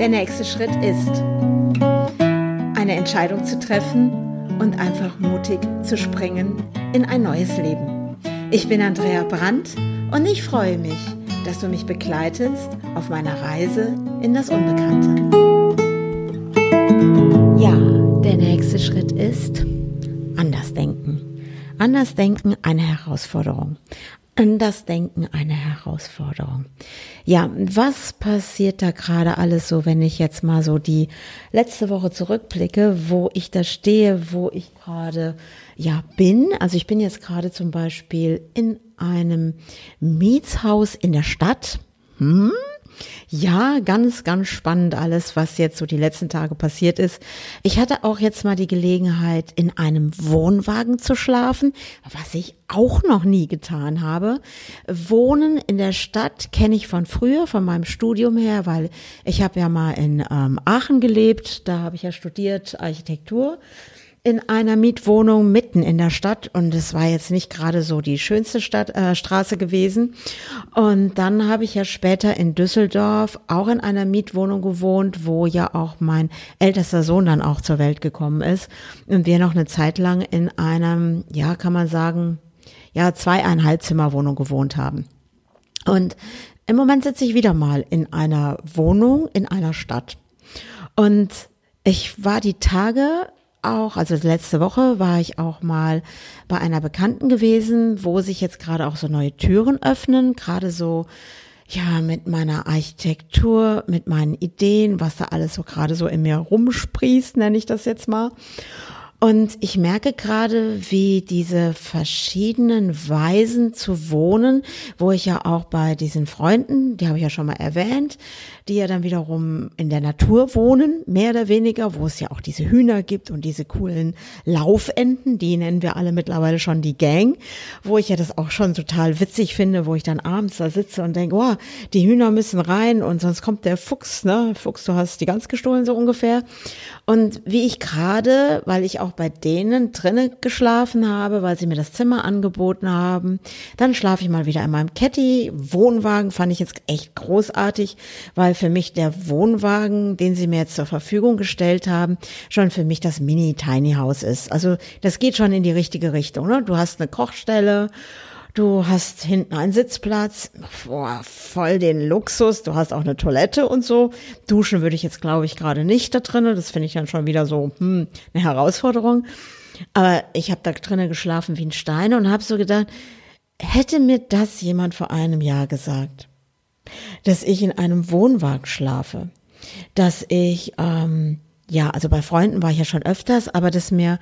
Der nächste Schritt ist, eine Entscheidung zu treffen und einfach mutig zu springen in ein neues Leben. Ich bin Andrea Brandt und ich freue mich, dass du mich begleitest auf meiner Reise in das Unbekannte. Ja, der nächste Schritt ist anders denken. Anders denken eine Herausforderung. Anders denken eine Herausforderung. Ja, was passiert da gerade alles so, wenn ich jetzt mal so die letzte Woche zurückblicke, wo ich da stehe, wo ich gerade ja bin? Also ich bin jetzt gerade zum Beispiel in einem Mietshaus in der Stadt. Hm? Ja, ganz, ganz spannend alles, was jetzt so die letzten Tage passiert ist. Ich hatte auch jetzt mal die Gelegenheit, in einem Wohnwagen zu schlafen, was ich auch noch nie getan habe. Wohnen in der Stadt kenne ich von früher, von meinem Studium her, weil ich habe ja mal in ähm, Aachen gelebt, da habe ich ja studiert Architektur in einer Mietwohnung mitten in der Stadt und es war jetzt nicht gerade so die schönste Stadt, äh, Straße gewesen. Und dann habe ich ja später in Düsseldorf auch in einer Mietwohnung gewohnt, wo ja auch mein ältester Sohn dann auch zur Welt gekommen ist und wir noch eine Zeit lang in einem, ja, kann man sagen, ja, zweieinhalb Zimmerwohnung gewohnt haben. Und im Moment sitze ich wieder mal in einer Wohnung in einer Stadt. Und ich war die Tage auch, also letzte Woche war ich auch mal bei einer Bekannten gewesen, wo sich jetzt gerade auch so neue Türen öffnen, gerade so ja, mit meiner Architektur, mit meinen Ideen, was da alles so gerade so in mir rumsprießt, nenne ich das jetzt mal. Und ich merke gerade, wie diese verschiedenen Weisen zu wohnen, wo ich ja auch bei diesen Freunden, die habe ich ja schon mal erwähnt, die ja dann wiederum in der Natur wohnen, mehr oder weniger, wo es ja auch diese Hühner gibt und diese coolen Laufenten, die nennen wir alle mittlerweile schon die Gang, wo ich ja das auch schon total witzig finde, wo ich dann abends da sitze und denke, oh, die Hühner müssen rein und sonst kommt der Fuchs, ne? Fuchs, du hast die ganz gestohlen so ungefähr. Und wie ich gerade, weil ich auch bei denen drinnen geschlafen habe, weil sie mir das Zimmer angeboten haben, dann schlafe ich mal wieder in meinem Caddy. Wohnwagen fand ich jetzt echt großartig, weil für mich der Wohnwagen, den sie mir jetzt zur Verfügung gestellt haben, schon für mich das Mini-Tiny House ist. Also das geht schon in die richtige Richtung. Ne? Du hast eine Kochstelle, du hast hinten einen Sitzplatz, boah, voll den Luxus, du hast auch eine Toilette und so. Duschen würde ich jetzt, glaube ich, gerade nicht da drinnen. Das finde ich dann schon wieder so hm, eine Herausforderung. Aber ich habe da drinnen geschlafen wie ein Stein und habe so gedacht, hätte mir das jemand vor einem Jahr gesagt, dass ich in einem Wohnwagen schlafe, dass ich, ähm, ja, also bei Freunden war ich ja schon öfters, aber dass mir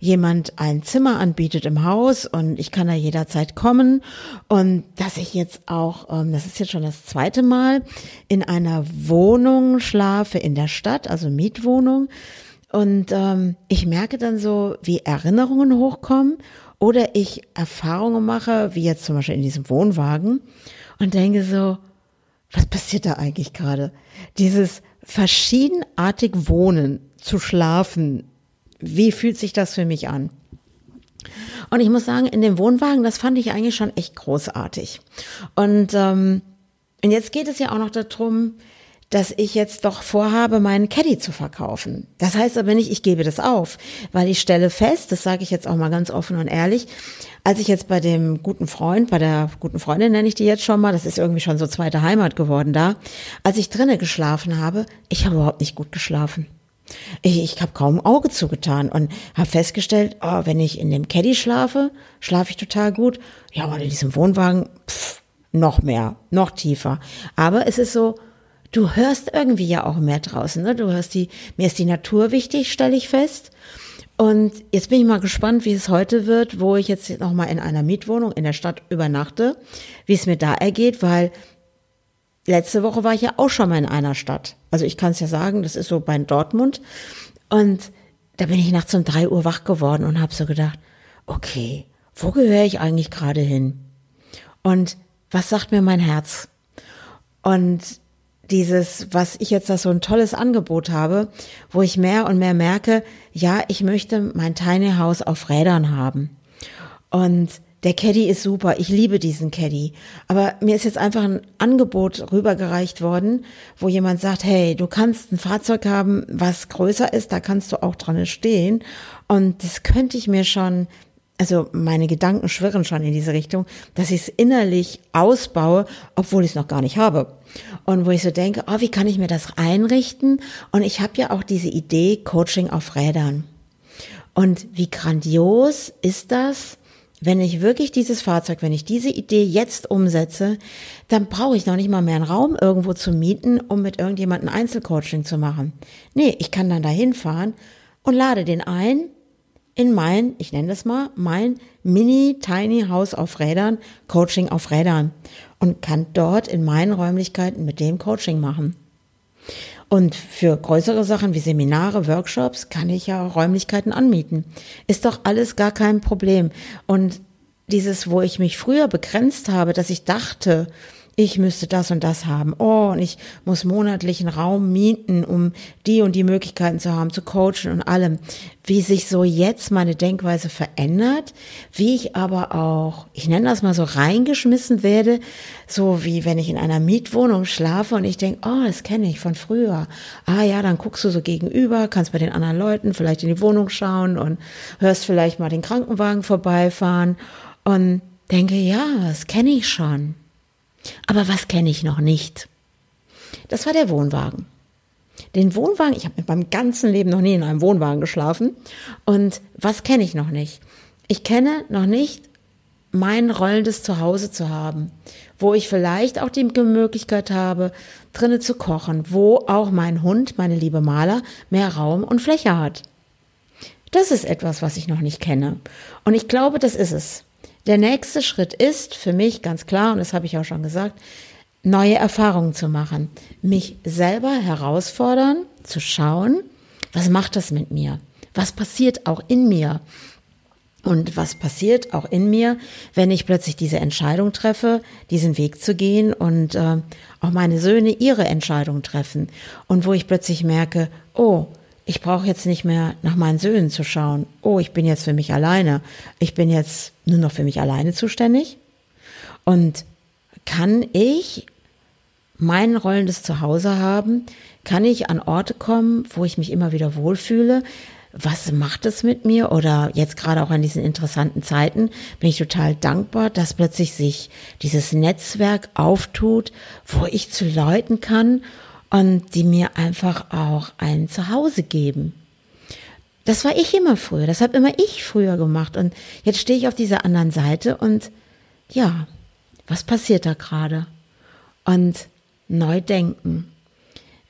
jemand ein Zimmer anbietet im Haus und ich kann da jederzeit kommen und dass ich jetzt auch, ähm, das ist jetzt schon das zweite Mal, in einer Wohnung schlafe in der Stadt, also Mietwohnung. Und ähm, ich merke dann so, wie Erinnerungen hochkommen oder ich Erfahrungen mache, wie jetzt zum Beispiel in diesem Wohnwagen und denke so, was passiert da eigentlich gerade? Dieses verschiedenartig Wohnen, zu schlafen, wie fühlt sich das für mich an? Und ich muss sagen, in dem Wohnwagen, das fand ich eigentlich schon echt großartig. Und, ähm, und jetzt geht es ja auch noch darum, dass ich jetzt doch vorhabe, meinen Caddy zu verkaufen. Das heißt aber nicht, ich gebe das auf, weil ich stelle fest, das sage ich jetzt auch mal ganz offen und ehrlich, als ich jetzt bei dem guten Freund, bei der guten Freundin nenne ich die jetzt schon mal, das ist irgendwie schon so zweite Heimat geworden da, als ich drinnen geschlafen habe, ich habe überhaupt nicht gut geschlafen. Ich, ich habe kaum ein Auge zugetan und habe festgestellt, oh, wenn ich in dem Caddy schlafe, schlafe ich total gut. Ja, aber in diesem Wohnwagen, pff, noch mehr, noch tiefer. Aber es ist so, du hörst irgendwie ja auch mehr draußen. Ne? Du hörst die, mir ist die Natur wichtig, stelle ich fest. Und jetzt bin ich mal gespannt, wie es heute wird, wo ich jetzt noch mal in einer Mietwohnung in der Stadt übernachte, wie es mir da ergeht, weil letzte Woche war ich ja auch schon mal in einer Stadt. Also ich kann es ja sagen, das ist so bei Dortmund. Und da bin ich nachts um drei Uhr wach geworden und habe so gedacht, okay, wo gehöre ich eigentlich gerade hin? Und was sagt mir mein Herz? Und dieses, was ich jetzt da so ein tolles Angebot habe, wo ich mehr und mehr merke, ja, ich möchte mein Tiny House auf Rädern haben. Und der Caddy ist super, ich liebe diesen Caddy. Aber mir ist jetzt einfach ein Angebot rübergereicht worden, wo jemand sagt, hey, du kannst ein Fahrzeug haben, was größer ist, da kannst du auch dran stehen. Und das könnte ich mir schon, also meine Gedanken schwirren schon in diese Richtung, dass ich es innerlich ausbaue, obwohl ich es noch gar nicht habe. Und wo ich so denke, oh, wie kann ich mir das einrichten? Und ich habe ja auch diese Idee Coaching auf Rädern. Und wie grandios ist das, wenn ich wirklich dieses Fahrzeug, wenn ich diese Idee jetzt umsetze, dann brauche ich noch nicht mal mehr einen Raum irgendwo zu mieten, um mit irgendjemandem Einzelcoaching zu machen. Nee, ich kann dann dahin fahren und lade den ein in mein, ich nenne das mal, mein mini tiny Haus auf Rädern, Coaching auf Rädern und kann dort in meinen Räumlichkeiten mit dem Coaching machen. Und für größere Sachen wie Seminare, Workshops kann ich ja Räumlichkeiten anmieten. Ist doch alles gar kein Problem. Und dieses, wo ich mich früher begrenzt habe, dass ich dachte, ich müsste das und das haben. Oh, und ich muss monatlich einen Raum mieten, um die und die Möglichkeiten zu haben, zu coachen und allem. Wie sich so jetzt meine Denkweise verändert, wie ich aber auch, ich nenne das mal so, reingeschmissen werde, so wie wenn ich in einer Mietwohnung schlafe und ich denke, oh, das kenne ich von früher. Ah ja, dann guckst du so gegenüber, kannst bei den anderen Leuten vielleicht in die Wohnung schauen und hörst vielleicht mal den Krankenwagen vorbeifahren und denke, ja, das kenne ich schon. Aber was kenne ich noch nicht? Das war der Wohnwagen. Den Wohnwagen, ich habe mit meinem ganzen Leben noch nie in einem Wohnwagen geschlafen. Und was kenne ich noch nicht? Ich kenne noch nicht mein rollendes Zuhause zu haben, wo ich vielleicht auch die Möglichkeit habe, drinnen zu kochen, wo auch mein Hund, meine liebe Maler, mehr Raum und Fläche hat. Das ist etwas, was ich noch nicht kenne. Und ich glaube, das ist es. Der nächste Schritt ist für mich ganz klar, und das habe ich auch schon gesagt, neue Erfahrungen zu machen, mich selber herausfordern, zu schauen, was macht das mit mir? Was passiert auch in mir? Und was passiert auch in mir, wenn ich plötzlich diese Entscheidung treffe, diesen Weg zu gehen und äh, auch meine Söhne ihre Entscheidung treffen und wo ich plötzlich merke, oh, ich brauche jetzt nicht mehr nach meinen Söhnen zu schauen. Oh, ich bin jetzt für mich alleine. Ich bin jetzt nur noch für mich alleine zuständig. Und kann ich mein rollendes Zuhause haben? Kann ich an Orte kommen, wo ich mich immer wieder wohlfühle? Was macht es mit mir? Oder jetzt gerade auch an diesen interessanten Zeiten bin ich total dankbar, dass plötzlich sich dieses Netzwerk auftut, wo ich zu Leuten kann und die mir einfach auch ein Zuhause geben. Das war ich immer früher, das habe immer ich früher gemacht und jetzt stehe ich auf dieser anderen Seite und ja, was passiert da gerade? Und neu denken.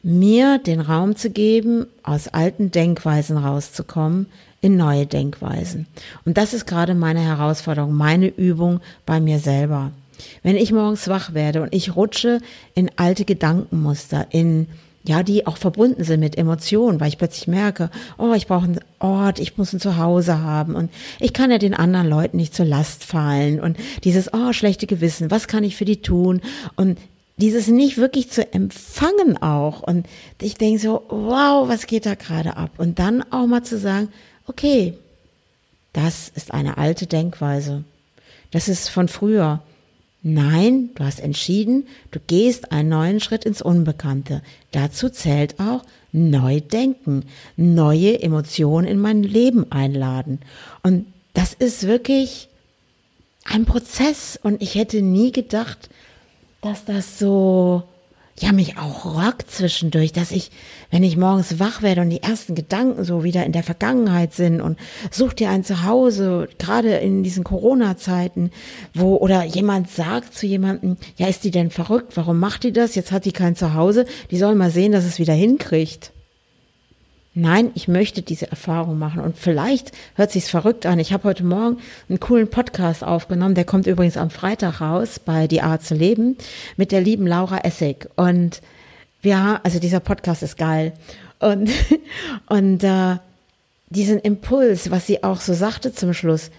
Mir den Raum zu geben, aus alten Denkweisen rauszukommen, in neue Denkweisen. Und das ist gerade meine Herausforderung, meine Übung bei mir selber. Wenn ich morgens wach werde und ich rutsche in alte Gedankenmuster, in ja, die auch verbunden sind mit Emotionen, weil ich plötzlich merke, oh, ich brauche einen Ort, ich muss ein Zuhause haben und ich kann ja den anderen Leuten nicht zur Last fallen und dieses, oh, schlechte Gewissen, was kann ich für die tun? Und dieses nicht wirklich zu empfangen auch und ich denke so, wow, was geht da gerade ab? Und dann auch mal zu sagen, okay, das ist eine alte Denkweise, das ist von früher, Nein, du hast entschieden, du gehst einen neuen Schritt ins Unbekannte. Dazu zählt auch neu denken, neue Emotionen in mein Leben einladen. Und das ist wirklich ein Prozess und ich hätte nie gedacht, dass das so ja mich auch rockt zwischendurch, dass ich, wenn ich morgens wach werde und die ersten Gedanken so wieder in der Vergangenheit sind und such dir ein Zuhause, gerade in diesen Corona-Zeiten, wo oder jemand sagt zu jemandem, ja, ist die denn verrückt? Warum macht die das? Jetzt hat die kein Zuhause. Die soll mal sehen, dass es wieder hinkriegt. Nein, ich möchte diese Erfahrung machen. Und vielleicht hört sich's verrückt an. Ich habe heute Morgen einen coolen Podcast aufgenommen. Der kommt übrigens am Freitag raus bei Die Art zu leben mit der lieben Laura Essig. Und ja, also dieser Podcast ist geil. Und, und äh, diesen Impuls, was sie auch so sagte zum Schluss,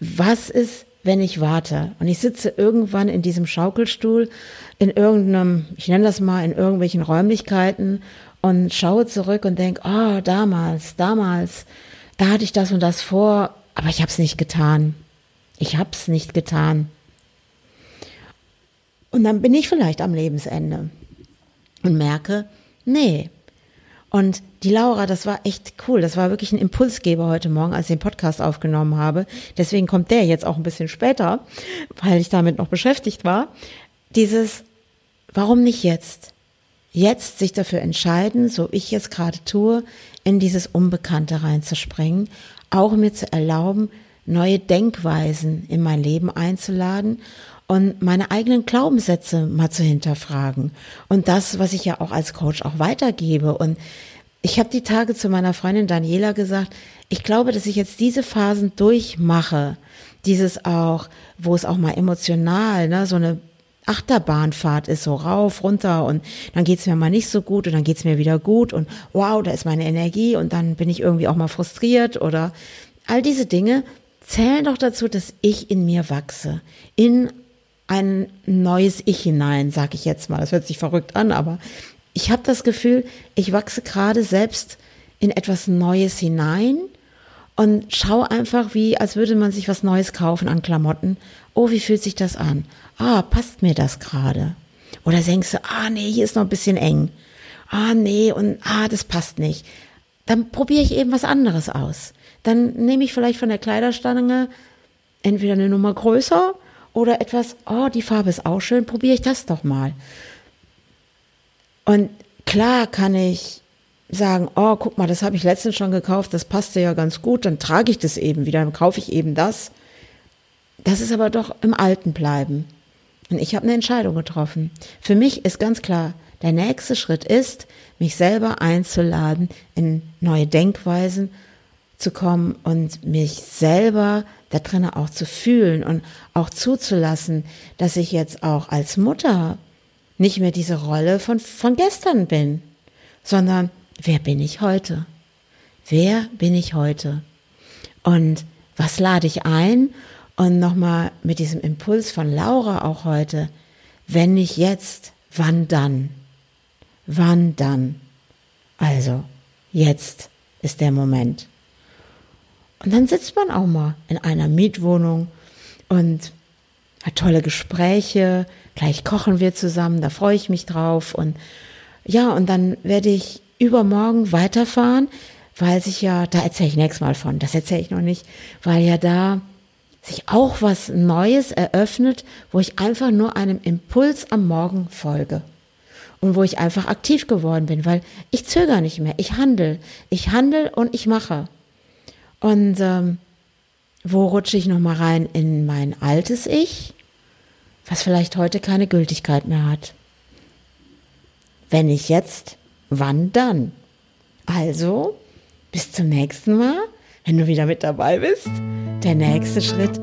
was ist, wenn ich warte? Und ich sitze irgendwann in diesem Schaukelstuhl in irgendeinem, ich nenne das mal, in irgendwelchen Räumlichkeiten und schaue zurück und denke, oh, damals, damals, da hatte ich das und das vor, aber ich habe es nicht getan. Ich habe es nicht getan. Und dann bin ich vielleicht am Lebensende und merke, nee. Und die Laura, das war echt cool. Das war wirklich ein Impulsgeber heute Morgen, als ich den Podcast aufgenommen habe. Deswegen kommt der jetzt auch ein bisschen später, weil ich damit noch beschäftigt war. Dieses, warum nicht jetzt? Jetzt sich dafür entscheiden, so ich jetzt gerade tue, in dieses Unbekannte reinzuspringen, auch mir zu erlauben, neue Denkweisen in mein Leben einzuladen und meine eigenen Glaubenssätze mal zu hinterfragen und das, was ich ja auch als Coach auch weitergebe. Und ich habe die Tage zu meiner Freundin Daniela gesagt, ich glaube, dass ich jetzt diese Phasen durchmache, dieses auch, wo es auch mal emotional, ne, so eine Achterbahnfahrt ist, so rauf, runter und dann geht's mir mal nicht so gut und dann geht's mir wieder gut und wow, da ist meine Energie und dann bin ich irgendwie auch mal frustriert oder all diese Dinge zählen doch dazu, dass ich in mir wachse, in ein neues Ich hinein, sag ich jetzt mal. Das hört sich verrückt an, aber ich habe das Gefühl, ich wachse gerade selbst in etwas Neues hinein und schaue einfach wie, als würde man sich was Neues kaufen an Klamotten. Oh, wie fühlt sich das an? Ah, passt mir das gerade? Oder denkst du, ah, nee, hier ist noch ein bisschen eng. Ah, nee, und ah, das passt nicht. Dann probiere ich eben was anderes aus. Dann nehme ich vielleicht von der Kleiderstange entweder eine Nummer größer oder etwas, oh, die Farbe ist auch schön, probiere ich das doch mal. Und klar kann ich sagen, oh, guck mal, das habe ich letztens schon gekauft, das passte ja ganz gut, dann trage ich das eben wieder, dann kaufe ich eben das. Das ist aber doch im Alten bleiben. Und ich habe eine Entscheidung getroffen. Für mich ist ganz klar, der nächste Schritt ist, mich selber einzuladen, in neue Denkweisen zu kommen und mich selber da drinnen auch zu fühlen und auch zuzulassen, dass ich jetzt auch als Mutter nicht mehr diese Rolle von, von gestern bin, sondern wer bin ich heute? Wer bin ich heute? Und was lade ich ein? Und nochmal mit diesem Impuls von Laura auch heute, wenn nicht jetzt, wann dann? Wann dann? Also, jetzt ist der Moment. Und dann sitzt man auch mal in einer Mietwohnung und hat tolle Gespräche. Gleich kochen wir zusammen, da freue ich mich drauf. Und ja, und dann werde ich übermorgen weiterfahren, weil sich ja, da erzähle ich nächstes Mal von, das erzähle ich noch nicht, weil ja da sich auch was Neues eröffnet, wo ich einfach nur einem Impuls am Morgen folge. Und wo ich einfach aktiv geworden bin, weil ich zögere nicht mehr, ich handle. Ich handle und ich mache. Und ähm, wo rutsche ich nochmal rein in mein altes Ich, was vielleicht heute keine Gültigkeit mehr hat? Wenn nicht jetzt, wann dann? Also, bis zum nächsten Mal, wenn du wieder mit dabei bist. Der nächste Schritt